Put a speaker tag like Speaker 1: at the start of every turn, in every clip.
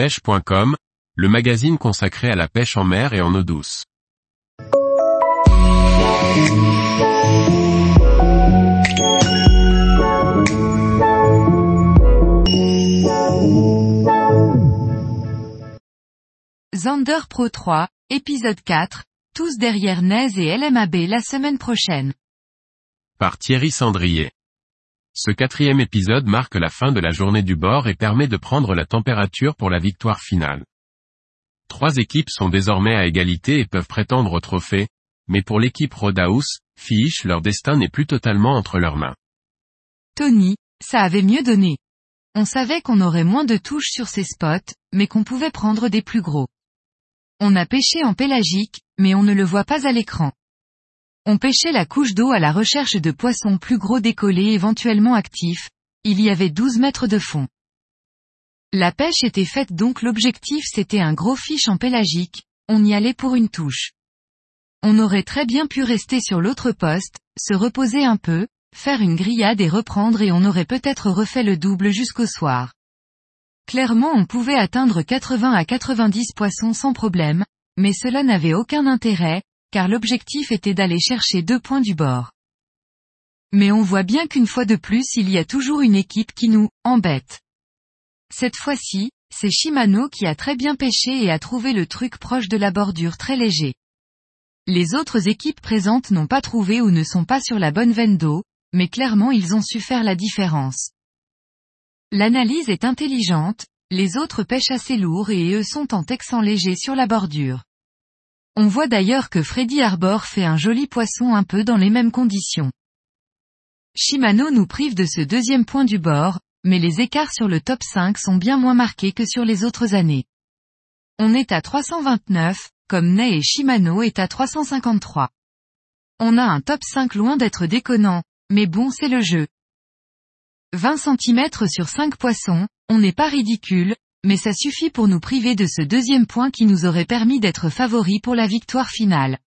Speaker 1: pêche.com, le magazine consacré à la pêche en mer et en eau douce.
Speaker 2: Zander Pro 3, épisode 4, tous derrière Nez et LMAB la semaine prochaine.
Speaker 1: Par Thierry Sandrier. Ce quatrième épisode marque la fin de la journée du bord et permet de prendre la température pour la victoire finale. Trois équipes sont désormais à égalité et peuvent prétendre au trophée, mais pour l'équipe Rodaus, Fish leur destin n'est plus totalement entre leurs mains.
Speaker 2: Tony, ça avait mieux donné. On savait qu'on aurait moins de touches sur ces spots, mais qu'on pouvait prendre des plus gros. On a pêché en pélagique, mais on ne le voit pas à l'écran. On pêchait la couche d'eau à la recherche de poissons plus gros décollés éventuellement actifs, il y avait 12 mètres de fond. La pêche était faite donc l'objectif c'était un gros fiche en pélagique, on y allait pour une touche. On aurait très bien pu rester sur l'autre poste, se reposer un peu, faire une grillade et reprendre et on aurait peut-être refait le double jusqu'au soir. Clairement on pouvait atteindre 80 à 90 poissons sans problème, mais cela n'avait aucun intérêt, car l'objectif était d'aller chercher deux points du bord. Mais on voit bien qu'une fois de plus il y a toujours une équipe qui nous embête. Cette fois-ci, c'est Shimano qui a très bien pêché et a trouvé le truc proche de la bordure très léger. Les autres équipes présentes n'ont pas trouvé ou ne sont pas sur la bonne veine d'eau, mais clairement ils ont su faire la différence. L'analyse est intelligente, les autres pêchent assez lourd et eux sont en texan léger sur la bordure. On voit d'ailleurs que Freddy Arbor fait un joli poisson un peu dans les mêmes conditions. Shimano nous prive de ce deuxième point du bord, mais les écarts sur le top 5 sont bien moins marqués que sur les autres années. On est à 329, comme Ney et Shimano est à 353. On a un top 5 loin d'être déconnant, mais bon c'est le jeu. 20 cm sur 5 poissons, on n'est pas ridicule, mais ça suffit pour nous priver de ce deuxième point qui nous aurait permis d'être favoris pour la victoire finale.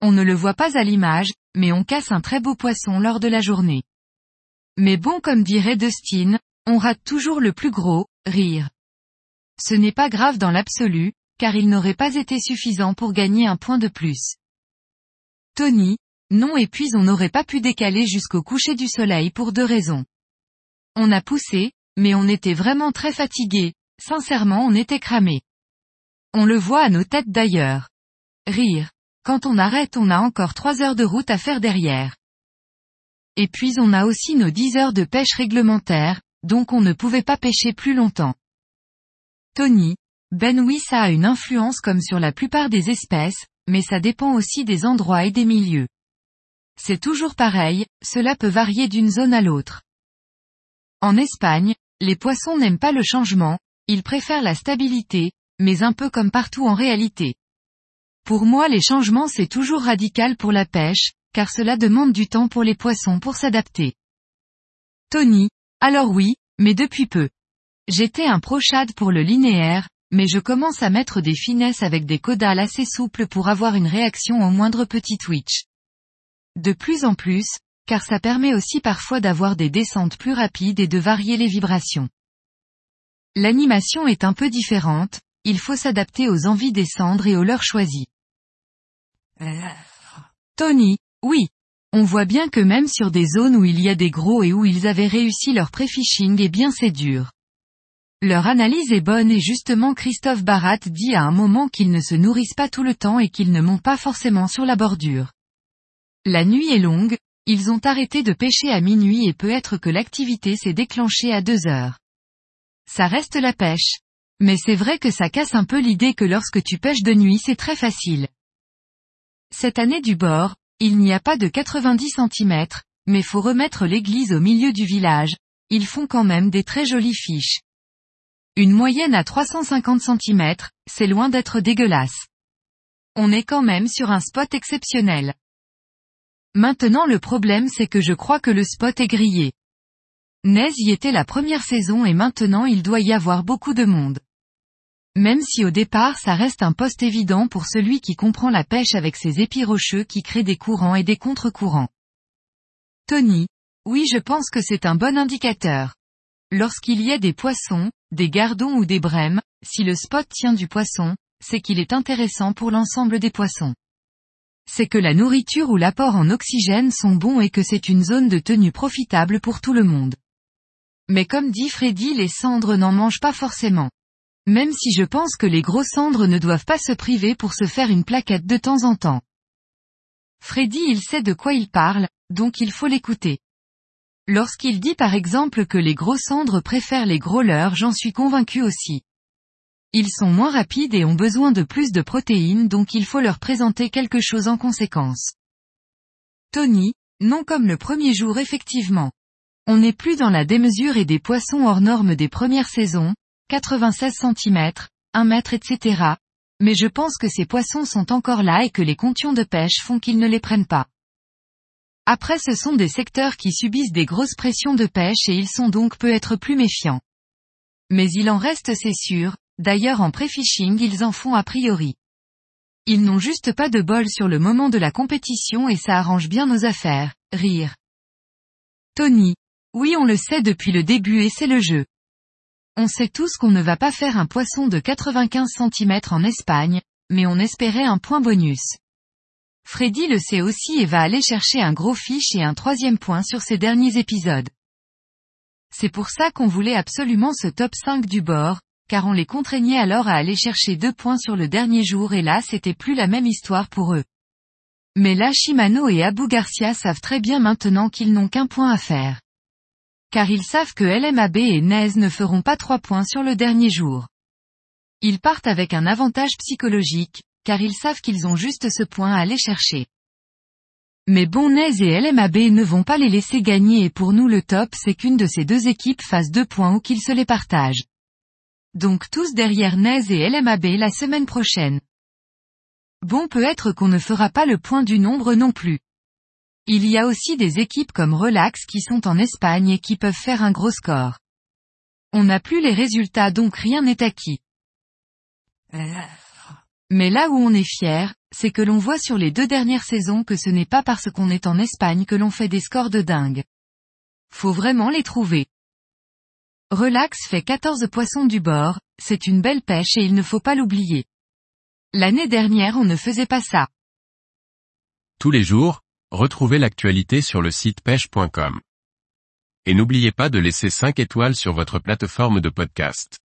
Speaker 2: On ne le voit pas à l'image, mais on casse un très beau poisson lors de la journée. Mais bon comme dirait Dustin, on rate toujours le plus gros, rire. Ce n'est pas grave dans l'absolu, car il n'aurait pas été suffisant pour gagner un point de plus. Tony, non et puis on n'aurait pas pu décaler jusqu'au coucher du soleil pour deux raisons. On a poussé, mais on était vraiment très fatigué, sincèrement on était cramé. On le voit à nos têtes d'ailleurs. Rire. Quand on arrête on a encore trois heures de route à faire derrière. Et puis on a aussi nos dix heures de pêche réglementaire, donc on ne pouvait pas pêcher plus longtemps. Tony, Ben oui ça a une influence comme sur la plupart des espèces, mais ça dépend aussi des endroits et des milieux. C'est toujours pareil, cela peut varier d'une zone à l'autre. En Espagne, les poissons n'aiment pas le changement, ils préfèrent la stabilité, mais un peu comme partout en réalité. Pour moi les changements c'est toujours radical pour la pêche, car cela demande du temps pour les poissons pour s'adapter. Tony, alors oui, mais depuis peu. J'étais un prochade pour le linéaire, mais je commence à mettre des finesses avec des caudales assez souples pour avoir une réaction au moindre petit twitch. De plus en plus, car ça permet aussi parfois d'avoir des descentes plus rapides et de varier les vibrations. L'animation est un peu différente, il faut s'adapter aux envies des cendres et aux leurs choisis. Tony, oui. On voit bien que même sur des zones où il y a des gros et où ils avaient réussi leur pré-fishing et bien c'est dur. Leur analyse est bonne et justement Christophe Barat dit à un moment qu'ils ne se nourrissent pas tout le temps et qu'ils ne montent pas forcément sur la bordure. La nuit est longue, ils ont arrêté de pêcher à minuit et peut être que l'activité s'est déclenchée à deux heures. Ça reste la pêche. Mais c'est vrai que ça casse un peu l'idée que lorsque tu pêches de nuit c'est très facile. Cette année du bord, il n'y a pas de 90 cm, mais faut remettre l'église au milieu du village, ils font quand même des très jolies fiches. Une moyenne à 350 cm, c'est loin d'être dégueulasse. On est quand même sur un spot exceptionnel. Maintenant le problème c'est que je crois que le spot est grillé. Nez y était la première saison et maintenant il doit y avoir beaucoup de monde. Même si au départ ça reste un poste évident pour celui qui comprend la pêche avec ses épis rocheux qui créent des courants et des contre-courants. Tony. Oui je pense que c'est un bon indicateur. Lorsqu'il y a des poissons, des gardons ou des brèmes, si le spot tient du poisson, c'est qu'il est intéressant pour l'ensemble des poissons. C'est que la nourriture ou l'apport en oxygène sont bons et que c'est une zone de tenue profitable pour tout le monde. Mais comme dit Freddy les cendres n'en mangent pas forcément. Même si je pense que les gros cendres ne doivent pas se priver pour se faire une plaquette de temps en temps. Freddy il sait de quoi il parle, donc il faut l'écouter. Lorsqu'il dit par exemple que les gros cendres préfèrent les gros leurres j'en suis convaincu aussi. Ils sont moins rapides et ont besoin de plus de protéines donc il faut leur présenter quelque chose en conséquence. Tony, non comme le premier jour effectivement. On n'est plus dans la démesure et des poissons hors normes des premières saisons, 96 cm, 1 mètre etc. Mais je pense que ces poissons sont encore là et que les conditions de pêche font qu'ils ne les prennent pas. Après ce sont des secteurs qui subissent des grosses pressions de pêche et ils sont donc peut être plus méfiants. Mais il en reste c'est sûr, d'ailleurs en pré-fishing ils en font a priori. Ils n'ont juste pas de bol sur le moment de la compétition et ça arrange bien nos affaires, rire. Tony. Oui on le sait depuis le début et c'est le jeu. On sait tous qu'on ne va pas faire un poisson de 95 cm en Espagne, mais on espérait un point bonus. Freddy le sait aussi et va aller chercher un gros fiche et un troisième point sur ces derniers épisodes. C'est pour ça qu'on voulait absolument ce top 5 du bord, car on les contraignait alors à aller chercher deux points sur le dernier jour et là c'était plus la même histoire pour eux. Mais là Shimano et Abu Garcia savent très bien maintenant qu'ils n'ont qu'un point à faire. Car ils savent que LMAB et Nez ne feront pas trois points sur le dernier jour. Ils partent avec un avantage psychologique, car ils savent qu'ils ont juste ce point à aller chercher. Mais Bonnez et LMAB ne vont pas les laisser gagner et pour nous le top c'est qu'une de ces deux équipes fasse deux points ou qu'ils se les partagent. Donc tous derrière Nez et LMAB la semaine prochaine. Bon peut être qu'on ne fera pas le point du nombre non plus. Il y a aussi des équipes comme Relax qui sont en Espagne et qui peuvent faire un gros score. On n'a plus les résultats donc rien n'est acquis. Mais là où on est fier, c'est que l'on voit sur les deux dernières saisons que ce n'est pas parce qu'on est en Espagne que l'on fait des scores de dingue. Faut vraiment les trouver. Relax fait 14 poissons du bord, c'est une belle pêche et il ne faut pas l'oublier. L'année dernière on ne faisait pas ça.
Speaker 1: Tous les jours, retrouvez l'actualité sur le site pêche.com. Et n'oubliez pas de laisser 5 étoiles sur votre plateforme de podcast.